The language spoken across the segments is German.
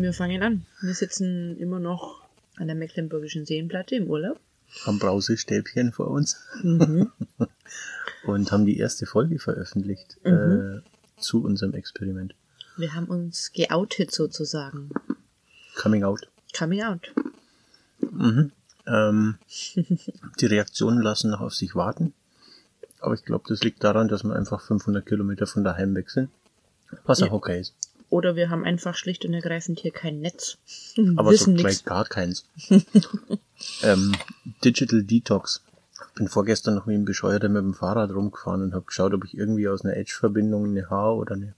Wir fangen an. Wir sitzen immer noch an der Mecklenburgischen Seenplatte im Urlaub. Haben Brausestäbchen vor uns. Mhm. und haben die erste Folge veröffentlicht mhm. äh, zu unserem Experiment. Wir haben uns geoutet sozusagen. Coming out. Coming out. Mhm. Ähm, die Reaktionen lassen noch auf sich warten. Aber ich glaube, das liegt daran, dass wir einfach 500 Kilometer von daheim weg sind. Was auch okay ist. Oder wir haben einfach schlicht und ergreifend hier kein Netz. Aber so gleich gar keins. ähm, Digital Detox. Bin vorgestern noch wie ein Bescheuerter mit dem Fahrrad rumgefahren und habe geschaut, ob ich irgendwie aus einer Edge-Verbindung eine H oder eine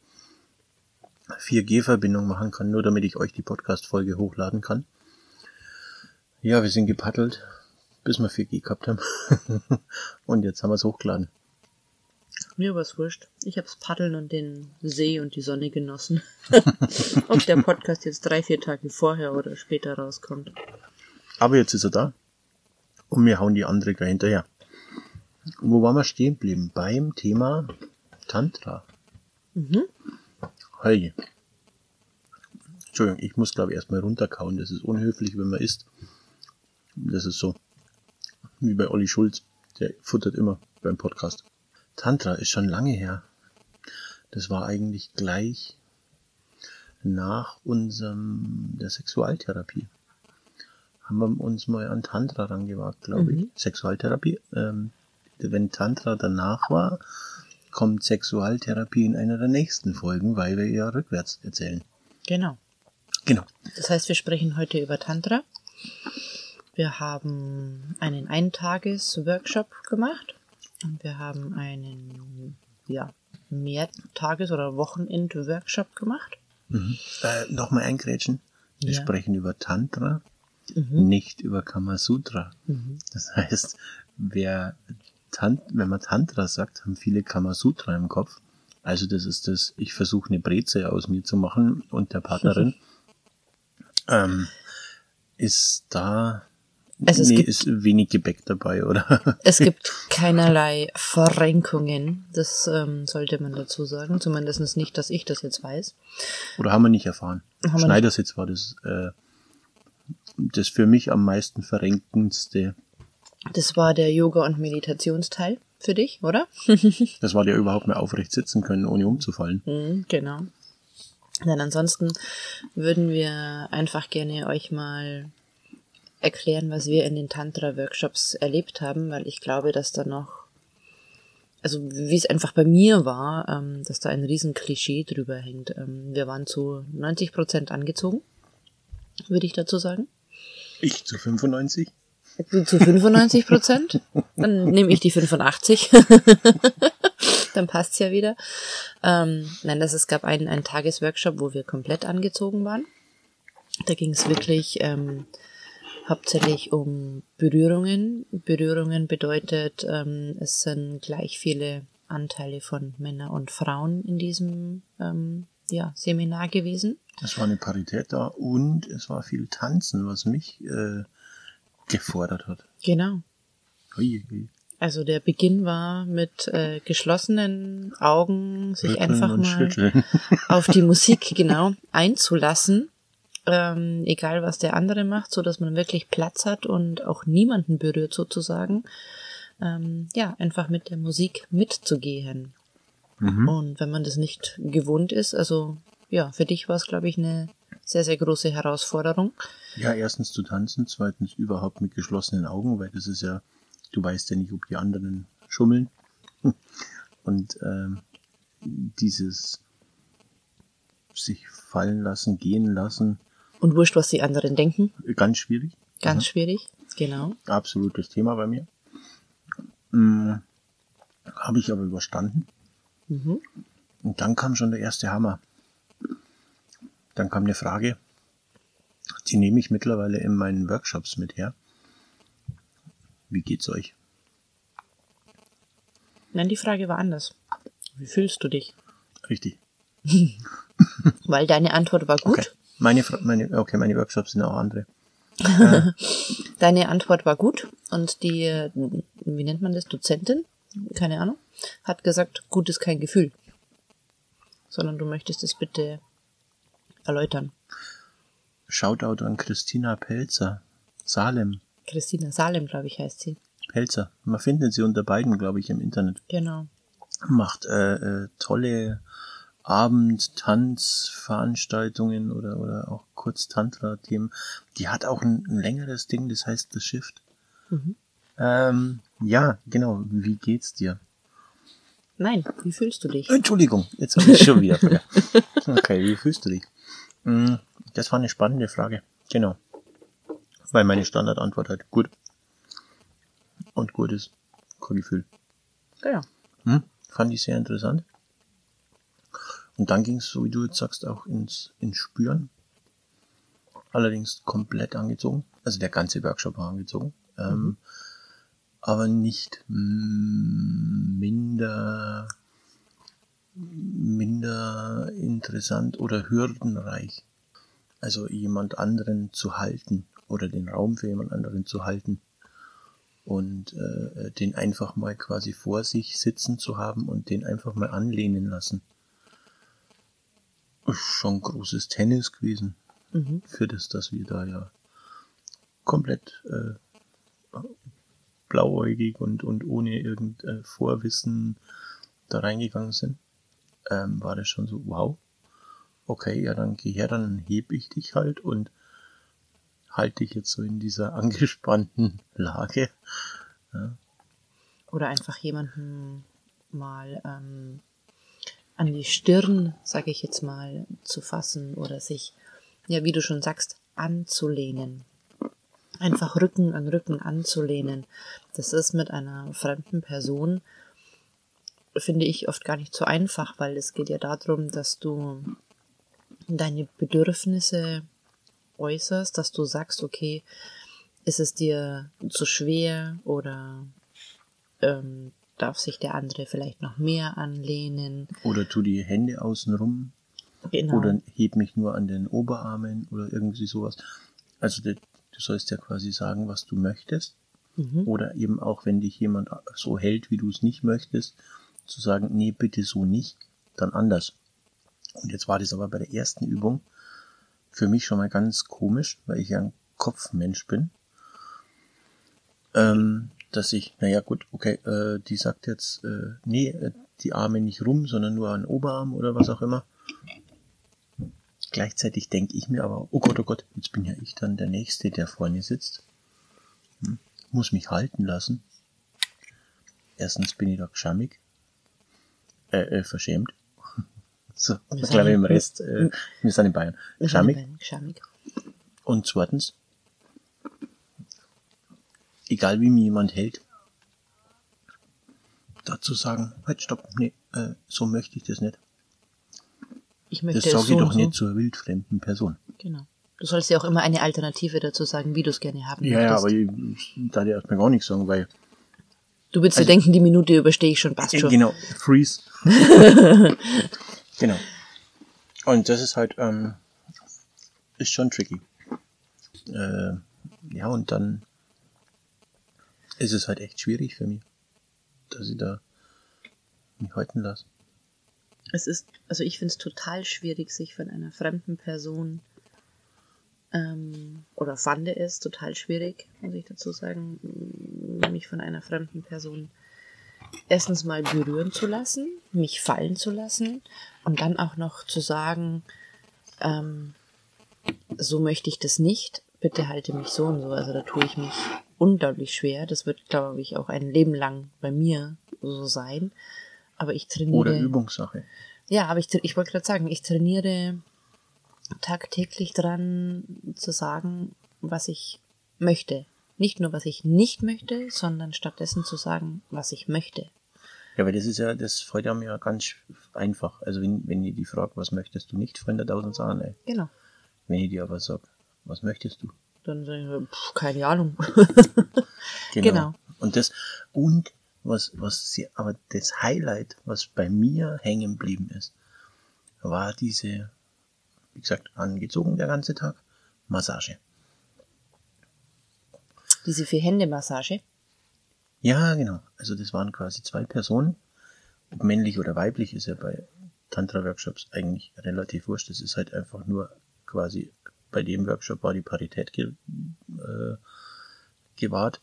4G-Verbindung machen kann, nur damit ich euch die Podcast-Folge hochladen kann. Ja, wir sind gepaddelt, bis wir 4G gehabt haben. und jetzt haben wir es hochgeladen. Mir war's wurscht. Ich hab's Paddeln und den See und die Sonne genossen. Ob der Podcast jetzt drei, vier Tage vorher oder später rauskommt. Aber jetzt ist er da. Und wir hauen die andere gleich hinterher. Wo waren wir stehen geblieben? Beim Thema Tantra. Mhm. Hey. Entschuldigung, ich muss glaube ich erstmal runterkauen. Das ist unhöflich, wenn man isst. Das ist so. Wie bei Olli Schulz. Der futtert immer beim Podcast. Tantra ist schon lange her. Das war eigentlich gleich nach unserem der Sexualtherapie. Haben wir uns mal an Tantra rangewagt, glaube ich. Mhm. Sexualtherapie. Ähm, wenn Tantra danach war, kommt Sexualtherapie in einer der nächsten Folgen, weil wir ja rückwärts erzählen. Genau. Genau. Das heißt, wir sprechen heute über Tantra. Wir haben einen Eintages-Workshop gemacht und wir haben einen, ja, Mehrtages- oder Wochenend-Workshop gemacht. Mhm. Äh, Nochmal eingrätschen. Wir ja. sprechen über Tantra, mhm. nicht über Kamasutra. Mhm. Das heißt, wer Tant wenn man Tantra sagt, haben viele Kamasutra im Kopf. Also das ist das, ich versuche eine Breze aus mir zu machen und der Partnerin ähm, ist da also nee, gibt, ist wenig Gebäck dabei, oder? Es gibt keinerlei Verrenkungen. Das ähm, sollte man dazu sagen. Zumindest nicht, dass ich das jetzt weiß. Oder haben wir nicht erfahren. Haben Schneidersitz war das, äh, das für mich am meisten verrenkendste. Das war der Yoga- und Meditationsteil für dich, oder? das war ja überhaupt mehr aufrecht sitzen können, ohne umzufallen. Mhm, genau. Denn ansonsten würden wir einfach gerne euch mal erklären, was wir in den Tantra-Workshops erlebt haben, weil ich glaube, dass da noch, also wie es einfach bei mir war, ähm, dass da ein riesen Klischee drüber hängt. Ähm, wir waren zu 90 Prozent angezogen, würde ich dazu sagen. Ich zu 95? Zu 95 Prozent? Dann nehme ich die 85. Dann passt's ja wieder. Ähm, nein, das, es gab einen, einen Tagesworkshop, wo wir komplett angezogen waren. Da ging es wirklich ähm, hauptsächlich um Berührungen. Berührungen bedeutet, ähm, es sind gleich viele Anteile von Männern und Frauen in diesem ähm, ja, Seminar gewesen. Es war eine Parität da und es war viel Tanzen, was mich äh, gefordert hat. Genau. Ui, ui. Also der Beginn war mit äh, geschlossenen Augen sich Rütteln einfach mal auf die Musik genau einzulassen ähm, egal was der andere macht, so dass man wirklich Platz hat und auch niemanden berührt sozusagen. Ähm, ja, einfach mit der Musik mitzugehen. Mhm. Und wenn man das nicht gewohnt ist, also ja, für dich war es, glaube ich, eine sehr, sehr große Herausforderung. Ja, erstens zu tanzen, zweitens überhaupt mit geschlossenen Augen, weil das ist ja, du weißt ja nicht, ob die anderen schummeln. Und ähm, dieses sich fallen lassen, gehen lassen, und wurscht, was die anderen denken. Ganz schwierig. Ganz ja. schwierig, genau. Absolutes Thema bei mir. Hm, Habe ich aber überstanden. Mhm. Und dann kam schon der erste Hammer. Dann kam eine Frage. Die nehme ich mittlerweile in meinen Workshops mit her. Wie geht's euch? Nein, die Frage war anders. Wie fühlst du dich? Richtig. Weil deine Antwort war gut. Okay. Meine, meine, okay, meine Workshops sind auch andere. deine Antwort war gut und die, wie nennt man das, Dozentin, keine Ahnung, hat gesagt, gut ist kein Gefühl. Sondern du möchtest es bitte erläutern. Shoutout an Christina Pelzer, Salem. Christina Salem, glaube ich, heißt sie. Pelzer. Man findet sie unter beiden, glaube ich, im Internet. Genau. Macht äh, äh, tolle Abend-Tanz-Veranstaltungen oder, oder auch kurz Tantra-Themen. Die hat auch ein, ein, längeres Ding, das heißt The Shift. Mhm. Ähm, ja, genau. Wie geht's dir? Nein, wie fühlst du dich? Entschuldigung, jetzt habe ich schon wieder. okay, wie fühlst du dich? Hm, das war eine spannende Frage. Genau. Weil meine Standardantwort halt gut. Und gut ist kein Gefühl. Ja. Hm, fand ich sehr interessant. Und dann ging es, so wie du jetzt sagst, auch ins, ins Spüren. Allerdings komplett angezogen. Also der ganze Workshop war angezogen. Ähm, mhm. aber nicht minder, minder interessant oder hürdenreich. Also jemand anderen zu halten oder den Raum für jemand anderen zu halten und äh, den einfach mal quasi vor sich sitzen zu haben und den einfach mal anlehnen lassen. Schon großes Tennis gewesen. Mhm. Für das, dass wir da ja komplett äh, blauäugig und, und ohne irgend äh, Vorwissen da reingegangen sind, ähm, war das schon so, wow, okay, ja, dann geh her, dann heb ich dich halt und halte dich jetzt so in dieser angespannten Lage. Ja. Oder einfach jemanden mal ähm, an die Stirn, sage ich jetzt mal, zu fassen oder sich, ja, wie du schon sagst, anzulehnen. Einfach Rücken an Rücken anzulehnen. Das ist mit einer fremden Person, finde ich, oft gar nicht so einfach, weil es geht ja darum, dass du deine Bedürfnisse äußerst, dass du sagst, okay, ist es dir zu schwer oder ähm, darf sich der andere vielleicht noch mehr anlehnen? Oder tu die Hände außenrum. Genau. Oder heb mich nur an den Oberarmen oder irgendwie sowas. Also du sollst ja quasi sagen, was du möchtest. Mhm. Oder eben auch, wenn dich jemand so hält, wie du es nicht möchtest, zu sagen, nee, bitte so nicht, dann anders. Und jetzt war das aber bei der ersten Übung für mich schon mal ganz komisch, weil ich ja ein Kopfmensch bin. Ähm, dass ich, naja gut, okay, äh, die sagt jetzt, äh, nee, äh, die Arme nicht rum, sondern nur an Oberarm oder was auch immer. Gleichzeitig denke ich mir aber, oh Gott, oh Gott, jetzt bin ja ich dann der Nächste, der vorne sitzt. Hm, muss mich halten lassen. Erstens bin ich da geschammig, äh, äh, verschämt. So, ich glaube im Rest, äh, wir sind in Bayern. Schamig. Und zweitens, egal wie mir jemand hält, dazu sagen, halt stopp, nee, äh, so möchte ich das nicht. Ich möchte das sage so ich doch so. nicht zur wildfremden Person. Genau. Du sollst ja auch immer eine Alternative dazu sagen, wie du es gerne haben ja, möchtest. Ja, aber ich, darf dir erstmal gar nichts sagen, weil Du würdest also, dir denken, die Minute überstehe ich schon, passt schon. Genau, freeze. Genau. Und das ist halt, ähm, ist schon tricky. Äh, ja, und dann ist es halt echt schwierig für mich, dass ich da mich halten lasse. Es ist, also ich finde es total schwierig, sich von einer fremden Person ähm, oder fand es total schwierig, muss ich dazu sagen, mich von einer fremden Person erstens mal berühren zu lassen, mich fallen zu lassen und dann auch noch zu sagen, ähm, so möchte ich das nicht, bitte halte mich so und so. Also da tue ich mich unglaublich schwer. Das wird, glaube ich, auch ein Leben lang bei mir so sein. Aber ich trainiere. Oder Übungssache. Ja, aber ich, ich wollte gerade sagen, ich trainiere tagtäglich dran zu sagen, was ich möchte. Nicht nur, was ich nicht möchte, sondern stattdessen zu sagen, was ich möchte. Ja, weil das ist ja, das freut einem ja ganz einfach. Also wenn, wenn ihr die fragt, was möchtest du nicht der tausend Sachen, ey. Genau. Wenn ich dir aber sag, Was möchtest du? Dann sage ich, pff, keine Ahnung. genau. genau. Und das, und was, was sehr, aber das Highlight, was bei mir hängen geblieben ist, war diese, wie gesagt, angezogen der ganze Tag, Massage. Diese Vier-Hände-Massage? Ja, genau. Also das waren quasi zwei Personen. Ob männlich oder weiblich ist ja bei Tantra-Workshops eigentlich relativ wurscht. Das ist halt einfach nur quasi bei dem Workshop war die Parität ge äh, gewahrt.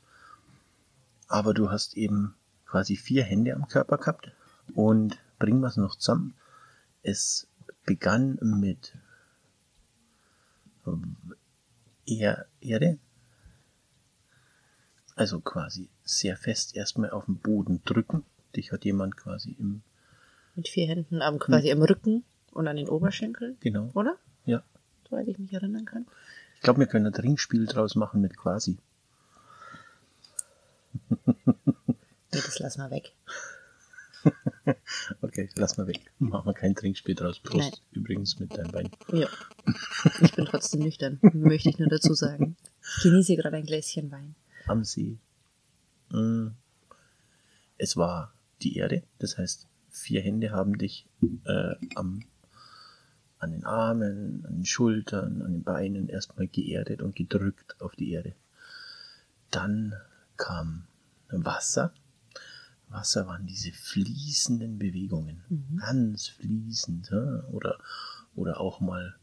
Aber du hast eben quasi vier Hände am Körper gehabt und bringen wir es noch zusammen. Es begann mit Erde, also quasi sehr fest erstmal auf den Boden drücken. Dich hat jemand quasi im mit vier Händen am quasi im Rücken und an den Oberschenkeln. Genau. Oder? Soweit ich mich erinnern kann. Ich glaube, wir können ein Trinkspiel draus machen mit quasi. Nee, das lassen wir weg. okay, lass mal weg. Machen wir kein Trinkspiel draus. Prost Nein. übrigens mit deinem Bein. Ja. Ich bin trotzdem nüchtern, möchte ich nur dazu sagen. Ich genieße gerade ein Gläschen Wein. Am See. Mm. Es war die Erde, das heißt, vier Hände haben dich äh, am, an den Armen, an den Schultern, an den Beinen erstmal geerdet und gedrückt auf die Erde. Dann kam Wasser, Wasser waren diese fließenden Bewegungen. Mhm. Ganz fließend. Ja? Oder, oder auch mal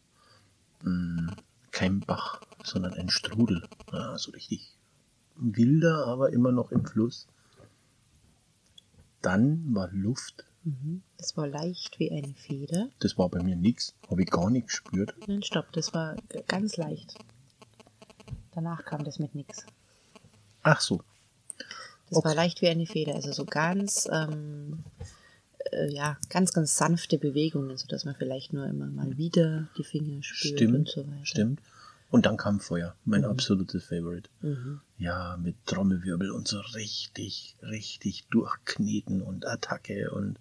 mh, hm, kein Bach, sondern ein Strudel. Ja, so richtig wilder, aber immer noch im Fluss. Dann war Luft. Mhm. Das war leicht wie eine Feder. Das war bei mir nichts. Habe ich gar nicht gespürt. Nein, stopp, das war ganz leicht. Danach kam das mit nichts. Ach so. Das okay. war leicht wie eine Feder, also so ganz, ähm, äh, ja, ganz, ganz sanfte Bewegungen, sodass man vielleicht nur immer mal wieder die Finger spürt stimmt, und so weiter. Stimmt. Und dann kam Feuer, mein mhm. absolutes Favorite. Mhm. Ja, mit Trommelwirbel und so richtig, richtig durchkneten und Attacke und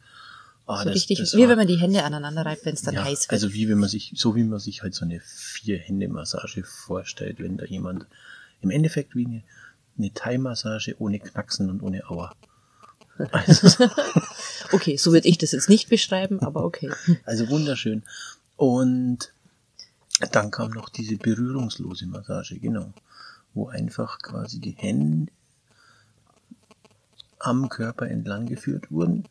Oh, so das, richtig, das wie war, wenn man die Hände aneinander reibt, wenn es dann ja, heiß wird. Also wie wenn man sich, so wie man sich halt so eine Vier-Hände-Massage vorstellt, wenn da jemand im Endeffekt wie eine eine Thai-Massage ohne Knacksen und ohne Auer. Also, okay, so würde ich das jetzt nicht beschreiben, aber okay. Also wunderschön. Und dann kam noch diese berührungslose Massage, genau, wo einfach quasi die Hände am Körper entlang geführt wurden,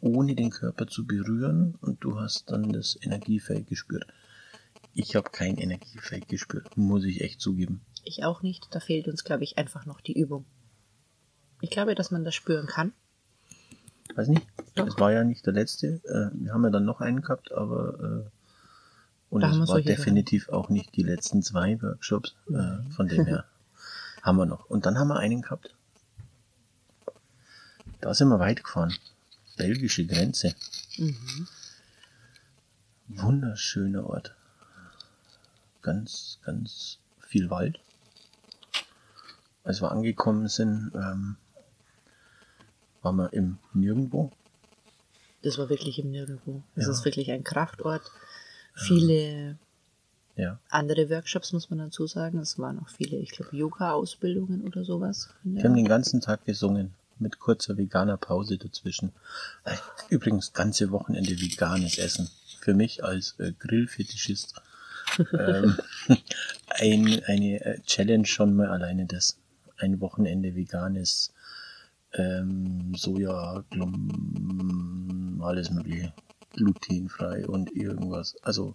ohne den Körper zu berühren und du hast dann das Energiefeld gespürt. Ich habe kein Energiefeld gespürt, muss ich echt zugeben. Ich auch nicht. Da fehlt uns, glaube ich, einfach noch die Übung. Ich glaube, dass man das spüren kann. Weiß nicht. Doch. Das war ja nicht der letzte. Äh, wir haben ja dann noch einen gehabt, aber und es war definitiv Sachen. auch nicht die letzten zwei Workshops. Äh, von dem her haben wir noch. Und dann haben wir einen gehabt. Da sind wir weit gefahren. Belgische Grenze. Mhm. Wunderschöner Ort. Ganz, ganz viel Wald als wir angekommen sind, ähm, waren wir im Nirgendwo. Das war wirklich im Nirgendwo. Das ja. ist wirklich ein Kraftort. Viele ja. andere Workshops muss man dazu sagen. Es waren auch viele, ich glaube, Yoga-Ausbildungen oder sowas. Wir haben den ganzen Tag gesungen mit kurzer veganer Pause dazwischen. Äh, übrigens ganze Wochenende veganes Essen. Für mich als äh, Grillfetischist ähm, ein, eine äh, Challenge schon mal alleine das ein Wochenende veganes ähm, Soja, Glum, alles mögliche, glutenfrei und irgendwas. Also,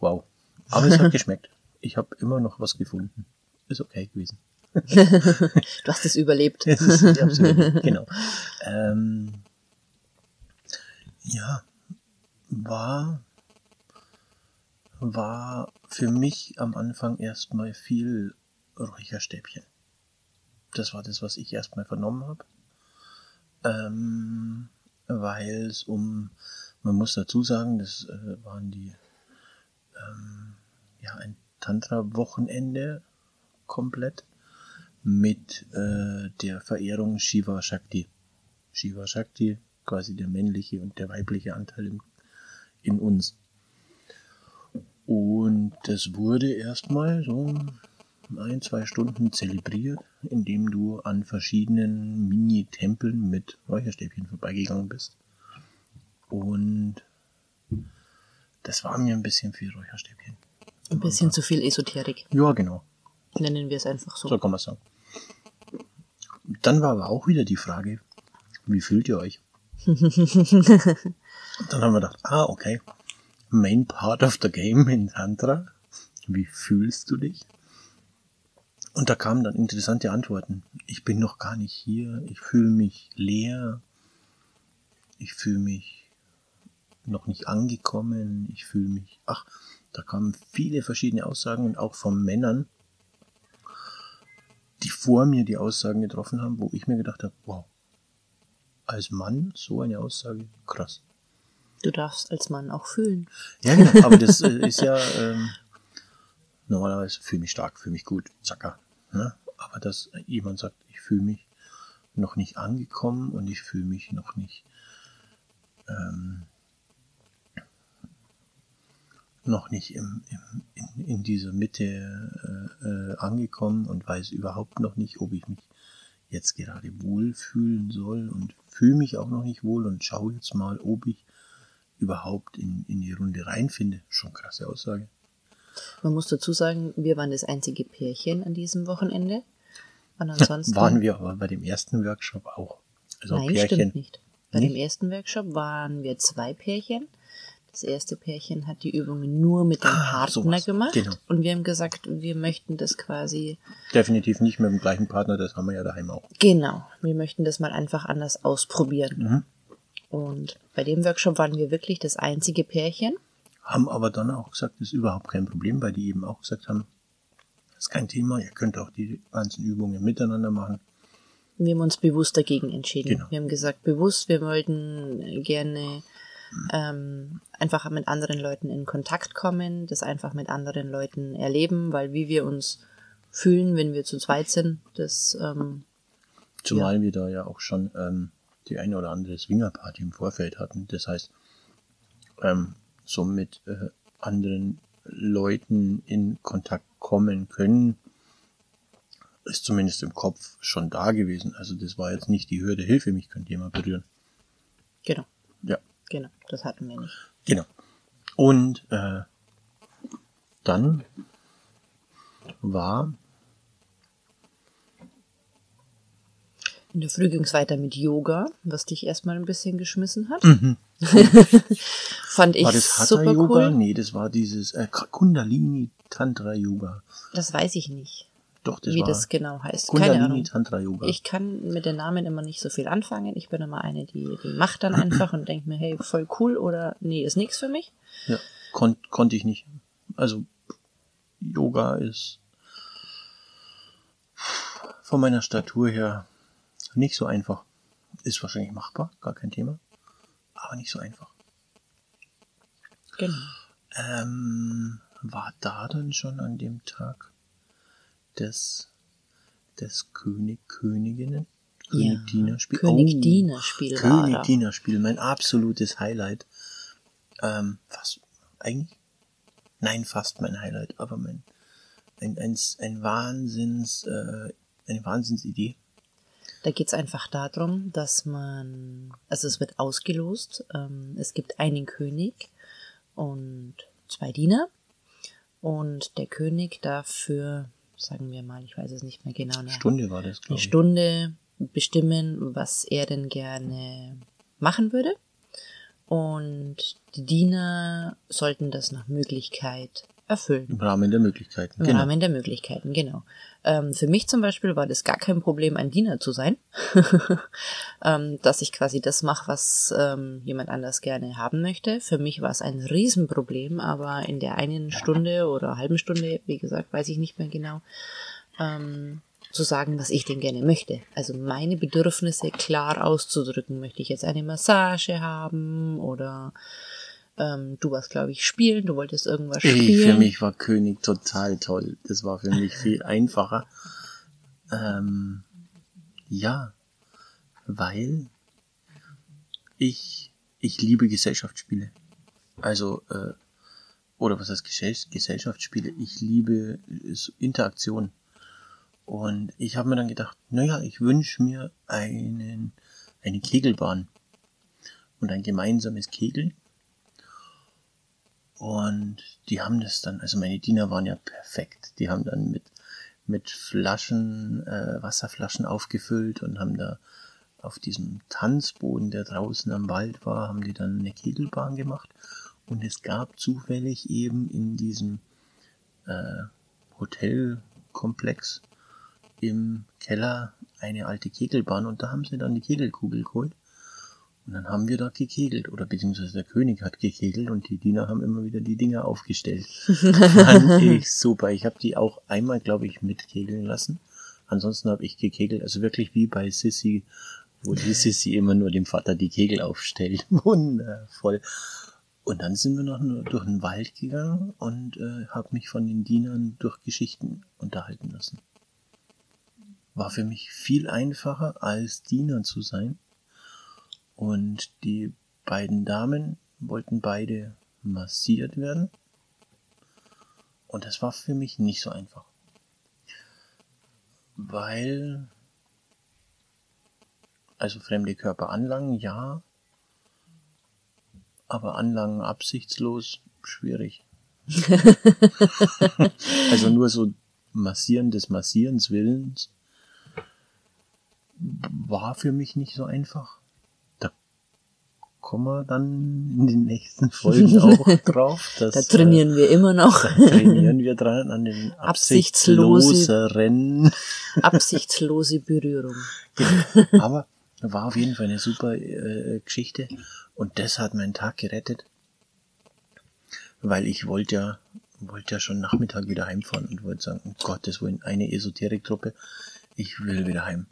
wow. Aber es hat geschmeckt. Ich habe immer noch was gefunden. Ist okay gewesen. du hast es überlebt. Das ist, absolut, genau. Ähm, ja, war, war für mich am Anfang erstmal viel Räucherstäbchen. Das war das, was ich erstmal vernommen habe. Ähm, weil es um, man muss dazu sagen, das äh, waren die, ähm, ja, ein Tantra-Wochenende komplett mit äh, der Verehrung Shiva Shakti. Shiva Shakti, quasi der männliche und der weibliche Anteil in, in uns. Und das wurde erstmal so ein, zwei Stunden zelebriert, indem du an verschiedenen Mini-Tempeln mit Räucherstäbchen vorbeigegangen bist. Und das war mir ein bisschen viel Räucherstäbchen. Ein bisschen zu viel Esoterik. Ja, genau. Nennen wir es einfach so. So kann man sagen. Dann war aber auch wieder die Frage, wie fühlt ihr euch? dann haben wir gedacht, ah, okay, main part of the game in Tantra. Wie fühlst du dich? Und da kamen dann interessante Antworten. Ich bin noch gar nicht hier. Ich fühle mich leer. Ich fühle mich noch nicht angekommen. Ich fühle mich, ach, da kamen viele verschiedene Aussagen und auch von Männern, die vor mir die Aussagen getroffen haben, wo ich mir gedacht habe, wow, als Mann so eine Aussage, krass. Du darfst als Mann auch fühlen. Ja, genau, aber das äh, ist ja ähm, normalerweise fühle mich stark, fühle mich gut, zacker. Ne? Aber dass jemand sagt, ich fühle mich noch nicht angekommen und ich fühle mich noch nicht ähm, noch nicht im, im, in, in dieser Mitte äh, äh, angekommen und weiß überhaupt noch nicht, ob ich mich jetzt gerade wohl fühlen soll und fühle mich auch noch nicht wohl und schaue jetzt mal, ob ich überhaupt in, in die Runde reinfinde. Schon krasse Aussage. Man muss dazu sagen, wir waren das einzige Pärchen an diesem Wochenende. Und ansonsten waren wir aber bei dem ersten Workshop auch. Also Nein, Pärchen. stimmt nicht. Bei nicht? dem ersten Workshop waren wir zwei Pärchen das erste Pärchen hat die Übungen nur mit dem ah, Partner sowas. gemacht. Genau. Und wir haben gesagt, wir möchten das quasi. Definitiv nicht mit dem gleichen Partner, das haben wir ja daheim auch. Genau. Wir möchten das mal einfach anders ausprobieren. Mhm. Und bei dem Workshop waren wir wirklich das einzige Pärchen. Haben aber dann auch gesagt, das ist überhaupt kein Problem, weil die eben auch gesagt haben, das ist kein Thema, ihr könnt auch die ganzen Übungen miteinander machen. Wir haben uns bewusst dagegen entschieden. Genau. Wir haben gesagt, bewusst, wir wollten gerne ähm, einfach mit anderen Leuten in Kontakt kommen, das einfach mit anderen Leuten erleben, weil wie wir uns fühlen, wenn wir zu zweit sind, das ähm, Zumal ja. wir da ja auch schon ähm, die eine oder andere Swingerparty im Vorfeld hatten. Das heißt, ähm, so mit äh, anderen Leuten in Kontakt kommen können, ist zumindest im Kopf schon da gewesen. Also das war jetzt nicht die Hürde, Hilfe, mich könnte jemand berühren. Genau. Ja. Genau, das hatten wir nicht. Genau. Und äh, dann war In der Früh ging es weiter mit Yoga, was dich erstmal ein bisschen geschmissen hat. Mhm. Fand ich war das Hatha super Yoga? cool. Nee, das war dieses äh, Kundalini Tantra Yoga. Das weiß ich nicht. Doch, das wie das genau heißt. Kundalini Keine Ahnung. Tantra Yoga. Ich kann mit den Namen immer nicht so viel anfangen. Ich bin immer eine, die, die macht dann einfach und denkt mir, hey, voll cool oder nee, ist nichts für mich. Ja, kon konnte ich nicht. Also Yoga ist von meiner Statur her nicht so einfach. Ist wahrscheinlich machbar, gar kein Thema. Aber nicht so einfach. Genau. Ähm, war da dann schon an dem Tag des, des König, Königinnen, König ja, Diener Spiel. König oh, Diener Spiel. König Diener Spiel, mein absolutes Highlight. Ähm, fast, eigentlich? Nein, fast mein Highlight, aber mein, ein, ein, ein Wahnsinns, äh, eine Wahnsinnsidee. Da geht's einfach darum, dass man, also es wird ausgelost, ähm, es gibt einen König und zwei Diener und der König darf für sagen wir mal, ich weiß es nicht mehr genau. Eine Stunde war das, glaube ich. Eine Stunde bestimmen, was er denn gerne machen würde. Und die Diener sollten das nach Möglichkeit erfüllen. Im Rahmen der Möglichkeiten. Im genau. Rahmen der Möglichkeiten, genau. Ähm, für mich zum Beispiel war das gar kein Problem, ein Diener zu sein, ähm, dass ich quasi das mache, was ähm, jemand anders gerne haben möchte. Für mich war es ein Riesenproblem, aber in der einen Stunde oder halben Stunde, wie gesagt, weiß ich nicht mehr genau, ähm, zu sagen, was ich denn gerne möchte. Also meine Bedürfnisse klar auszudrücken. Möchte ich jetzt eine Massage haben oder ähm, du warst, glaube ich, spielen, du wolltest irgendwas spielen. Für mich war König total toll. Das war für mich viel einfacher. Ähm, ja, weil ich, ich liebe Gesellschaftsspiele. Also, äh, oder was heißt Gesellschaftsspiele, ich liebe Interaktion. Und ich habe mir dann gedacht, naja, ich wünsche mir einen, eine Kegelbahn und ein gemeinsames Kegeln. Und die haben das dann, also meine Diener waren ja perfekt. Die haben dann mit, mit Flaschen, äh, Wasserflaschen aufgefüllt und haben da auf diesem Tanzboden, der draußen am Wald war, haben die dann eine Kegelbahn gemacht. Und es gab zufällig eben in diesem äh, Hotelkomplex im Keller eine alte Kegelbahn und da haben sie dann die Kegelkugel geholt. Und dann haben wir dort gekegelt oder beziehungsweise der König hat gekegelt und die Diener haben immer wieder die Dinger aufgestellt. Fand ich super. Ich habe die auch einmal, glaube ich, mitkegeln lassen. Ansonsten habe ich gekegelt, also wirklich wie bei Sissy, wo die Sissy immer nur dem Vater die Kegel aufstellt. Wundervoll. Und dann sind wir noch durch den Wald gegangen und äh, habe mich von den Dienern durch Geschichten unterhalten lassen war für mich viel einfacher als Diener zu sein. Und die beiden Damen wollten beide massiert werden. Und das war für mich nicht so einfach. Weil, also fremde Körper anlangen, ja, aber anlangen absichtslos, schwierig. also nur so massieren des Massierens Willens war für mich nicht so einfach. Kommen wir dann in den nächsten Folgen auch drauf. Da trainieren äh, wir immer noch. Da trainieren wir dran an den absichtsloseren. Absichtslose Berührung. Genau. Aber war auf jeden Fall eine super äh, Geschichte und das hat meinen Tag gerettet, weil ich wollte ja wollte ja schon Nachmittag wieder heimfahren und wollte sagen, um Gottes Willen, eine Esoteriktruppe, ich will wieder heim.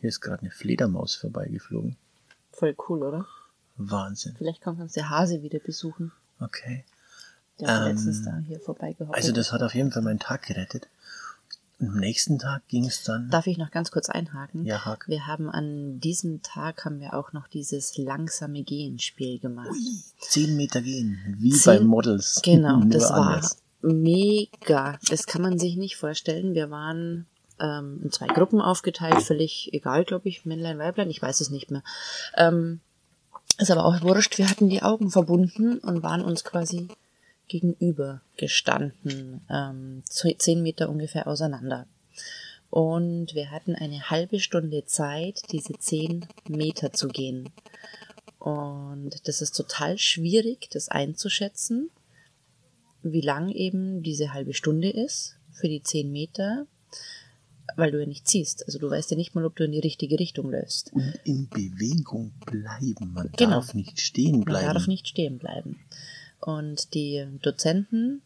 Hier ist gerade eine Fledermaus vorbeigeflogen. Voll cool, oder? Wahnsinn. Vielleicht kommt uns der Hase wieder besuchen. Okay. Der hat ähm, letztens da hier vorbeigehockt. Also das hat auf jeden Fall meinen Tag gerettet. Und am nächsten Tag ging es dann. Darf ich noch ganz kurz einhaken? Ja, hak. Wir haben an diesem Tag haben wir auch noch dieses langsame Gehen-Spiel gemacht. Ui, zehn Meter gehen, wie Zehn, bei Models. Genau, das anders. war mega. Das kann man sich nicht vorstellen. Wir waren ähm, in zwei Gruppen aufgeteilt, völlig egal, glaube ich, Männlein, Weiblein, ich weiß es nicht mehr. Ähm, ist aber auch wurscht, wir hatten die Augen verbunden und waren uns quasi gegenüber gestanden, ähm, zehn Meter ungefähr auseinander. Und wir hatten eine halbe Stunde Zeit, diese zehn Meter zu gehen. Und das ist total schwierig, das einzuschätzen, wie lang eben diese halbe Stunde ist für die zehn Meter weil du ja nicht ziehst. Also du weißt ja nicht mal, ob du in die richtige Richtung läufst. Und in Bewegung bleiben. Man genau. darf nicht stehen bleiben. Man darf nicht stehen bleiben. Und die Dozenten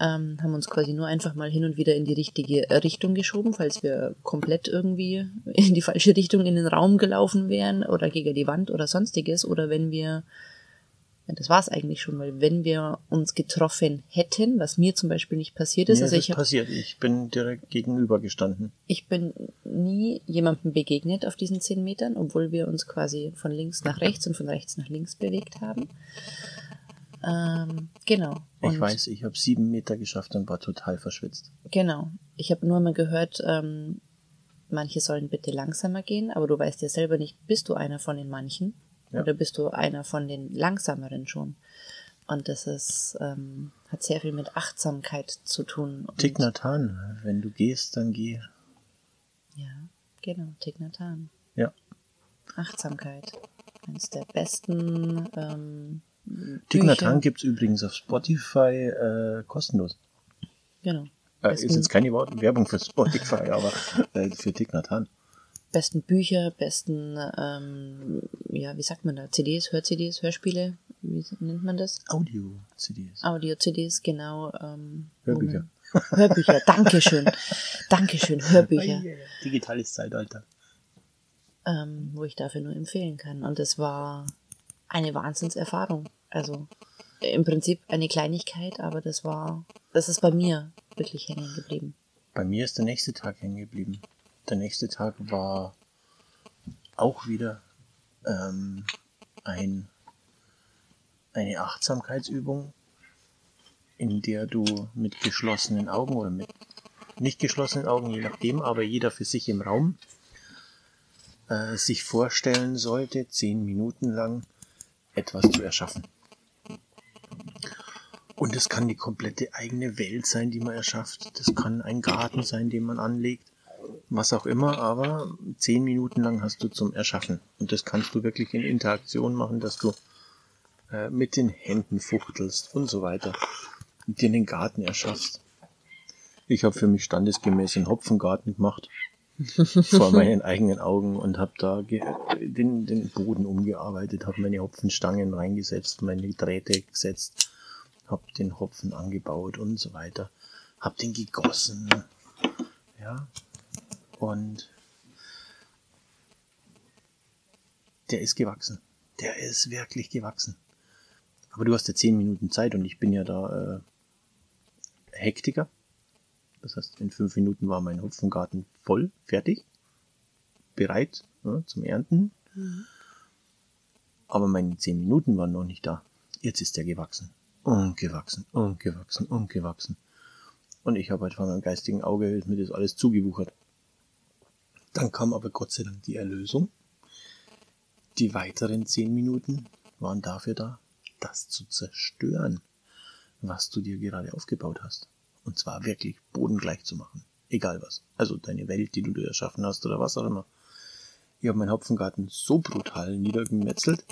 ähm, haben uns quasi nur einfach mal hin und wieder in die richtige Richtung geschoben, falls wir komplett irgendwie in die falsche Richtung in den Raum gelaufen wären oder gegen die Wand oder sonstiges. Oder wenn wir ja, das war es eigentlich schon, weil wenn wir uns getroffen hätten, was mir zum Beispiel nicht passiert ist, mir also ist ich hab, passiert, ich bin direkt gegenüber gestanden. Ich bin nie jemandem begegnet auf diesen zehn Metern, obwohl wir uns quasi von links nach rechts und von rechts nach links bewegt haben. Ähm, genau. Und ich weiß, ich habe sieben Meter geschafft und war total verschwitzt. Genau. Ich habe nur mal gehört, ähm, manche sollen bitte langsamer gehen, aber du weißt ja selber nicht, bist du einer von den manchen? Ja. Oder bist du einer von den langsameren schon? Und das ist, ähm, hat sehr viel mit Achtsamkeit zu tun. Tignatan, wenn du gehst, dann geh. Ja, genau, Tignatan. Ja. Achtsamkeit. Eines der besten ähm, Tignatan gibt's übrigens auf Spotify äh, kostenlos. Genau. Äh, ist jetzt keine Werbung für Spotify, aber äh, für Tignatan besten Bücher, besten, ähm, ja, wie sagt man da, CDs, Hör-CDs, Hörspiele, wie nennt man das? Audio-CDs. Audio-CDs, genau. Ähm, Hörbücher. Hörbücher, Dankeschön. Dankeschön, Hörbücher. Digitales Zeitalter. Ähm, wo ich dafür nur empfehlen kann. Und es war eine Wahnsinnserfahrung. Also im Prinzip eine Kleinigkeit, aber das war, das ist bei mir wirklich hängen geblieben. Bei mir ist der nächste Tag hängen geblieben. Der nächste Tag war auch wieder ähm, ein, eine Achtsamkeitsübung in der du mit geschlossenen Augen oder mit nicht geschlossenen Augen, je nachdem, aber jeder für sich im Raum äh, sich vorstellen sollte, zehn Minuten lang etwas zu erschaffen. Und es kann die komplette eigene Welt sein, die man erschafft. Das kann ein Garten sein, den man anlegt. Was auch immer, aber zehn Minuten lang hast du zum Erschaffen. Und das kannst du wirklich in Interaktion machen, dass du äh, mit den Händen fuchtelst und so weiter. Und dir den Garten erschaffst. Ich habe für mich standesgemäß einen Hopfengarten gemacht. vor meinen eigenen Augen und habe da den, den Boden umgearbeitet, habe meine Hopfenstangen reingesetzt, meine Drähte gesetzt, habe den Hopfen angebaut und so weiter, habe den gegossen, ja, und der ist gewachsen. Der ist wirklich gewachsen. Aber du hast ja zehn Minuten Zeit und ich bin ja da äh, Hektiker. Das heißt, in fünf Minuten war mein Hopfengarten voll, fertig, bereit ja, zum Ernten. Aber meine zehn Minuten waren noch nicht da. Jetzt ist der gewachsen. Und gewachsen, und gewachsen, und gewachsen. Und ich habe halt von meinem geistigen Auge mir das alles zugewuchert. Dann kam aber Gott sei Dank die Erlösung. Die weiteren zehn Minuten waren dafür da, das zu zerstören, was du dir gerade aufgebaut hast. Und zwar wirklich bodengleich zu machen. Egal was. Also deine Welt, die du dir erschaffen hast oder was auch immer. Ich habe meinen Hopfengarten so brutal niedergemetzelt,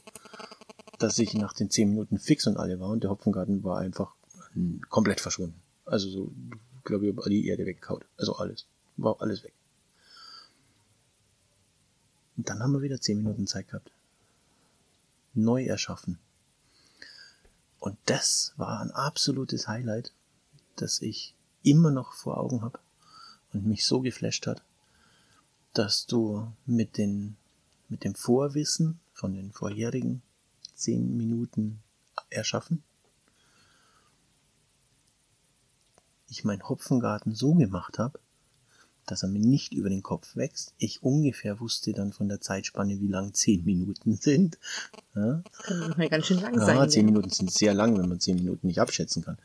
dass ich nach den zehn Minuten fix und alle war und der Hopfengarten war einfach komplett verschwunden. Also so, glaube ich, die Erde weggehaut. Also alles. War alles weg. Und dann haben wir wieder zehn Minuten Zeit gehabt. Neu erschaffen. Und das war ein absolutes Highlight das ich immer noch vor Augen habe und mich so geflasht hat, dass du mit den mit dem Vorwissen von den vorherigen zehn Minuten erschaffen ich meinen Hopfengarten so gemacht habe, dass er mir nicht über den Kopf wächst. Ich ungefähr wusste dann von der Zeitspanne, wie lang zehn Minuten sind. Ja? Das kann manchmal ganz schön lang ja, sein. Ja, zehn Minuten sind sehr lang, wenn man zehn Minuten nicht abschätzen kann.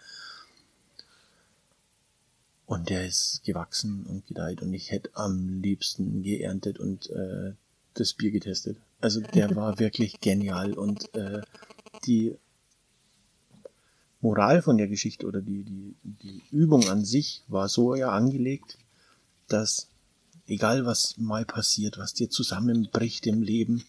Und der ist gewachsen und gedeiht und ich hätte am liebsten geerntet und äh, das Bier getestet. Also der war wirklich genial und äh, die Moral von der Geschichte oder die, die, die Übung an sich war so ja angelegt, dass egal was mal passiert, was dir zusammenbricht im Leben,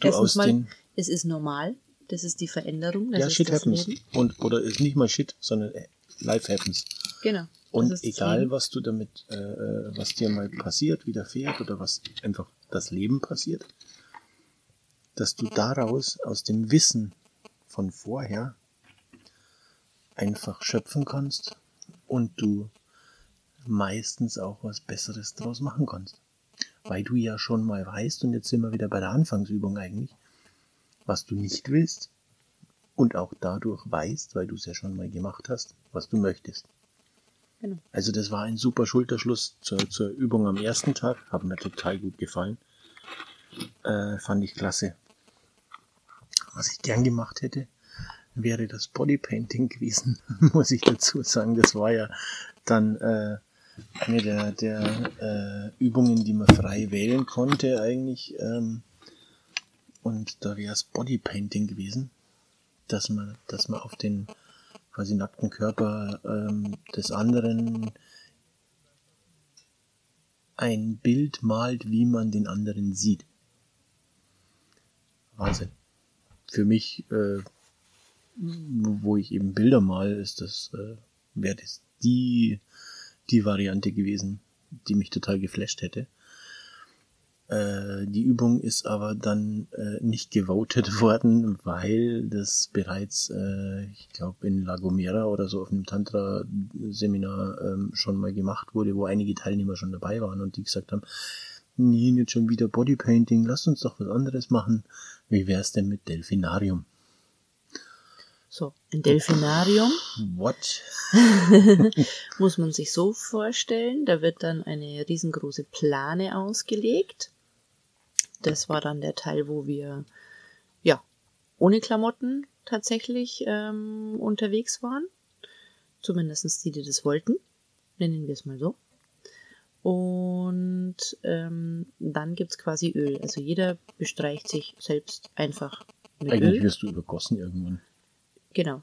du Erstens aus mal, den... Es ist normal, das ist die Veränderung. ja, shit happens. Leben. Und, oder ist nicht mal shit, sondern äh, life happens. Genau. Und egal, was du damit, äh, äh, was dir mal passiert, widerfährt oder was einfach das Leben passiert, dass du daraus aus dem Wissen von vorher einfach schöpfen kannst und du meistens auch was Besseres draus machen kannst. Weil du ja schon mal weißt, und jetzt sind wir wieder bei der Anfangsübung eigentlich, was du nicht willst und auch dadurch weißt, weil du es ja schon mal gemacht hast, was du möchtest. Genau. Also das war ein super Schulterschluss zur, zur Übung am ersten Tag. Hat mir total gut gefallen. Äh, fand ich klasse. Was ich gern gemacht hätte, wäre das Bodypainting gewesen, muss ich dazu sagen. Das war ja dann äh, eine der, der äh, Übungen, die man frei wählen konnte eigentlich. Ähm, und da wäre es Bodypainting gewesen, dass man, dass man auf den quasi nackten Körper ähm, des anderen ein Bild malt, wie man den anderen sieht. Wahnsinn. Für mich, äh, wo ich eben Bilder mal, ist das, äh, wäre das die, die Variante gewesen, die mich total geflasht hätte. Äh, die Übung ist aber dann äh, nicht gewotet worden, weil das bereits, äh, ich glaube, in La Gomera oder so auf einem Tantra-Seminar ähm, schon mal gemacht wurde, wo einige Teilnehmer schon dabei waren und die gesagt haben, nee, jetzt schon wieder Bodypainting, lasst uns doch was anderes machen. Wie wär's denn mit Delfinarium? So, ein Delfinarium. What? muss man sich so vorstellen. Da wird dann eine riesengroße Plane ausgelegt das war dann der Teil, wo wir ja ohne Klamotten tatsächlich ähm, unterwegs waren. Zumindest die, die das wollten. Nennen wir es mal so. Und ähm, dann gibt's quasi Öl. Also jeder bestreicht sich selbst einfach mit Eigentlich Öl. wirst du übergossen irgendwann. Genau.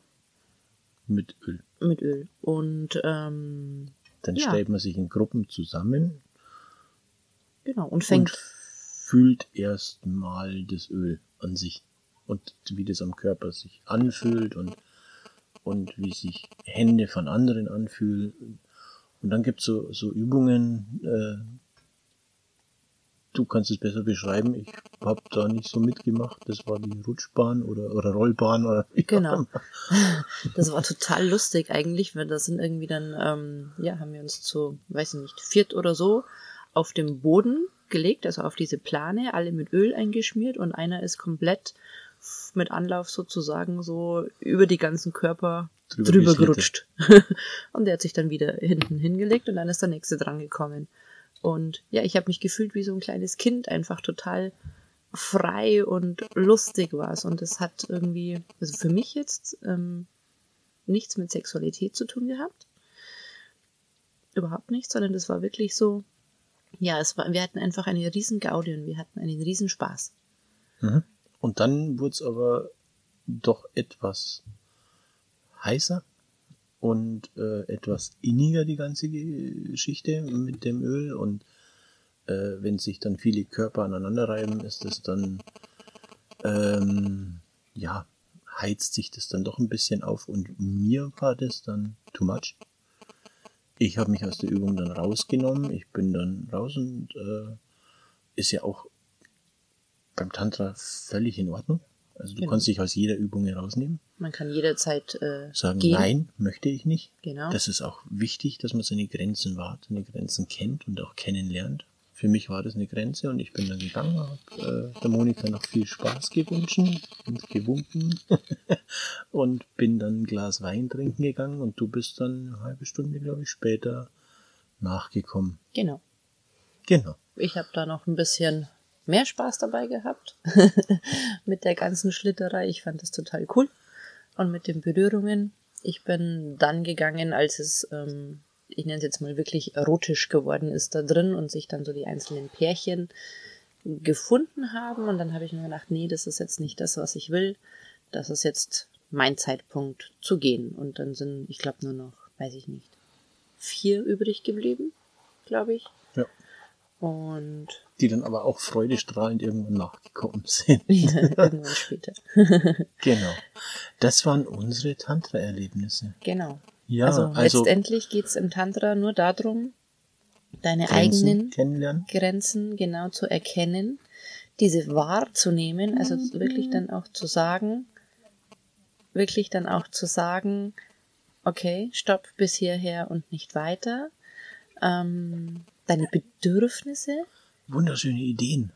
Mit Öl. Mit Öl. Und ähm, dann ja. stellt man sich in Gruppen zusammen. Genau. Und fängt. Und fühlt erstmal das Öl an sich. Und wie das am Körper sich anfühlt und, und wie sich Hände von anderen anfühlen und dann gibt's so, so Übungen, äh, du kannst es besser beschreiben, ich habe da nicht so mitgemacht, das war die Rutschbahn oder, oder Rollbahn oder wie Genau. Das war total lustig eigentlich, weil das sind irgendwie dann, ähm, ja, haben wir uns zu, weiß ich nicht, viert oder so auf dem Boden gelegt, also auf diese Plane, alle mit Öl eingeschmiert und einer ist komplett mit Anlauf sozusagen so über die ganzen Körper drüber, drüber gerutscht. und der hat sich dann wieder hinten hingelegt und dann ist der nächste dran gekommen. Und ja, ich habe mich gefühlt wie so ein kleines Kind, einfach total frei und lustig war es. Und es hat irgendwie, also für mich jetzt, ähm, nichts mit Sexualität zu tun gehabt. Überhaupt nicht, sondern das war wirklich so, ja, es war, wir hatten einfach eine riesen Gaudi und wir hatten einen riesen Spaß. Mhm. Und dann wurde es aber doch etwas heißer und äh, etwas inniger die ganze Geschichte mit dem Öl und äh, wenn sich dann viele Körper aneinander reiben, ist es dann ähm, ja heizt sich das dann doch ein bisschen auf und mir war das dann too much. Ich habe mich aus der Übung dann rausgenommen, ich bin dann raus und äh, ist ja auch beim Tantra völlig in Ordnung. Also du genau. kannst dich aus jeder Übung herausnehmen. Man kann jederzeit äh, sagen, gehen. nein, möchte ich nicht. Genau. Das ist auch wichtig, dass man seine Grenzen wahrt, seine Grenzen kennt und auch kennenlernt. Für mich war das eine Grenze und ich bin dann gegangen, habe äh, der Monika noch viel Spaß gewünscht und gewunken und bin dann ein Glas Wein trinken gegangen und du bist dann eine halbe Stunde, glaube ich, später nachgekommen. Genau. Genau. Ich habe da noch ein bisschen mehr Spaß dabei gehabt mit der ganzen Schlitterei. Ich fand das total cool. Und mit den Berührungen. Ich bin dann gegangen, als es, ähm, ich nenne es jetzt mal wirklich erotisch geworden ist da drin und sich dann so die einzelnen Pärchen gefunden haben. Und dann habe ich mir gedacht, nee, das ist jetzt nicht das, was ich will. Das ist jetzt mein Zeitpunkt zu gehen. Und dann sind, ich glaube, nur noch, weiß ich nicht, vier übrig geblieben, glaube ich. Ja. Und die dann aber auch freudestrahlend irgendwann nachgekommen sind. Ja, irgendwann später. genau. Das waren unsere Tantra-Erlebnisse. Genau. Ja, also, also letztendlich geht's im Tantra nur darum, deine Grenzen eigenen kennenlernen. Grenzen genau zu erkennen, diese wahrzunehmen, also mhm. wirklich dann auch zu sagen, wirklich dann auch zu sagen, okay, stopp bis hierher und nicht weiter. Ähm, deine Bedürfnisse wunderschöne Ideen.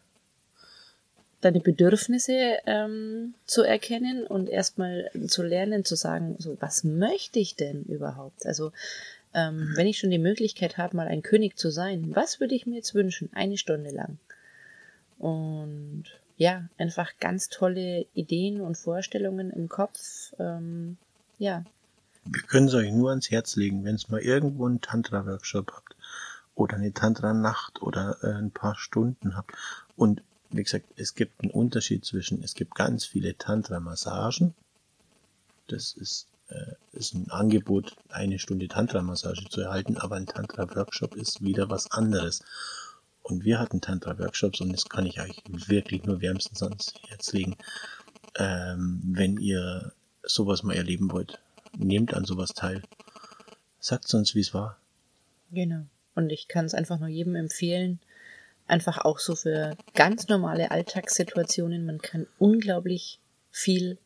Deine Bedürfnisse ähm, zu erkennen und erstmal zu lernen, zu sagen, so, was möchte ich denn überhaupt? Also, ähm, wenn ich schon die Möglichkeit habe, mal ein König zu sein, was würde ich mir jetzt wünschen? Eine Stunde lang. Und ja, einfach ganz tolle Ideen und Vorstellungen im Kopf. Ähm, ja. Wir können es euch nur ans Herz legen, wenn es mal irgendwo einen Tantra-Workshop habt oder eine Tantra-Nacht oder äh, ein paar Stunden habt. Und wie gesagt, es gibt einen Unterschied zwischen, es gibt ganz viele Tantra-Massagen. Das ist, äh, ist ein Angebot, eine Stunde Tantra-Massage zu erhalten, aber ein Tantra-Workshop ist wieder was anderes. Und wir hatten Tantra-Workshops und das kann ich euch wirklich nur wärmstens ans Herz legen. Ähm, wenn ihr sowas mal erleben wollt, nehmt an sowas teil. Sagt uns, wie es war. Genau. Und ich kann es einfach nur jedem empfehlen, einfach auch so für ganz normale Alltagssituationen. Man kann unglaublich viel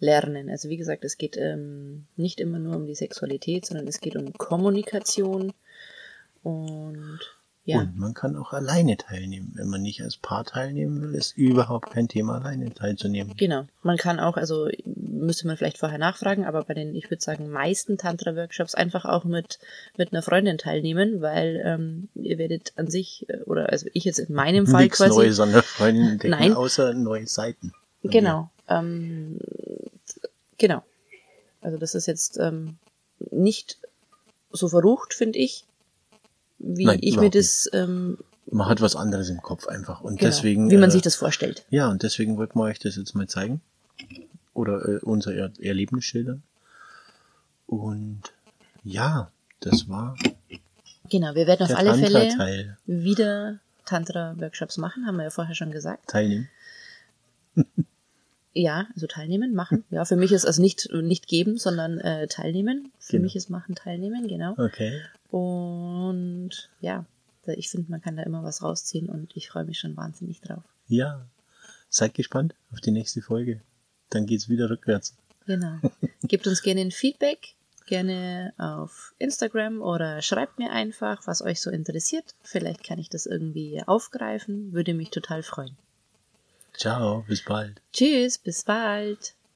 lernen. Also wie gesagt, es geht ähm, nicht immer nur um die Sexualität, sondern es geht um Kommunikation und ja. Und man kann auch alleine teilnehmen. Wenn man nicht als Paar teilnehmen will, ist überhaupt kein Thema, alleine teilzunehmen. Genau. Man kann auch, also müsste man vielleicht vorher nachfragen, aber bei den, ich würde sagen, meisten Tantra-Workshops einfach auch mit, mit einer Freundin teilnehmen, weil ähm, ihr werdet an sich, äh, oder also ich jetzt in meinem Fall Nichts quasi. Neues an der Freundin entdecken, Nein. außer neue Seiten. Genau. Ähm, Genau. Also das ist jetzt ähm, nicht so verrucht, finde ich, wie Nein, ich mir das. Ähm, man hat was anderes im Kopf einfach und genau, deswegen. Wie man äh, sich das vorstellt. Ja, und deswegen wollten wir euch das jetzt mal zeigen oder äh, unser er Erlebnis schildern. Und ja, das war. Genau, wir werden auf alle Fälle wieder Tantra-Workshops machen, haben wir ja vorher schon gesagt. Teilnehmen. Ja, also teilnehmen, machen. Ja, für mich ist also nicht nicht geben, sondern äh, teilnehmen. Für genau. mich ist machen, teilnehmen, genau. Okay. Und ja, ich finde, man kann da immer was rausziehen und ich freue mich schon wahnsinnig drauf. Ja, seid gespannt auf die nächste Folge. Dann geht's wieder rückwärts. Genau. Gebt uns gerne ein Feedback, gerne auf Instagram oder schreibt mir einfach, was euch so interessiert. Vielleicht kann ich das irgendwie aufgreifen, würde mich total freuen. Ciao, bis bald. Tschüss, bis bald.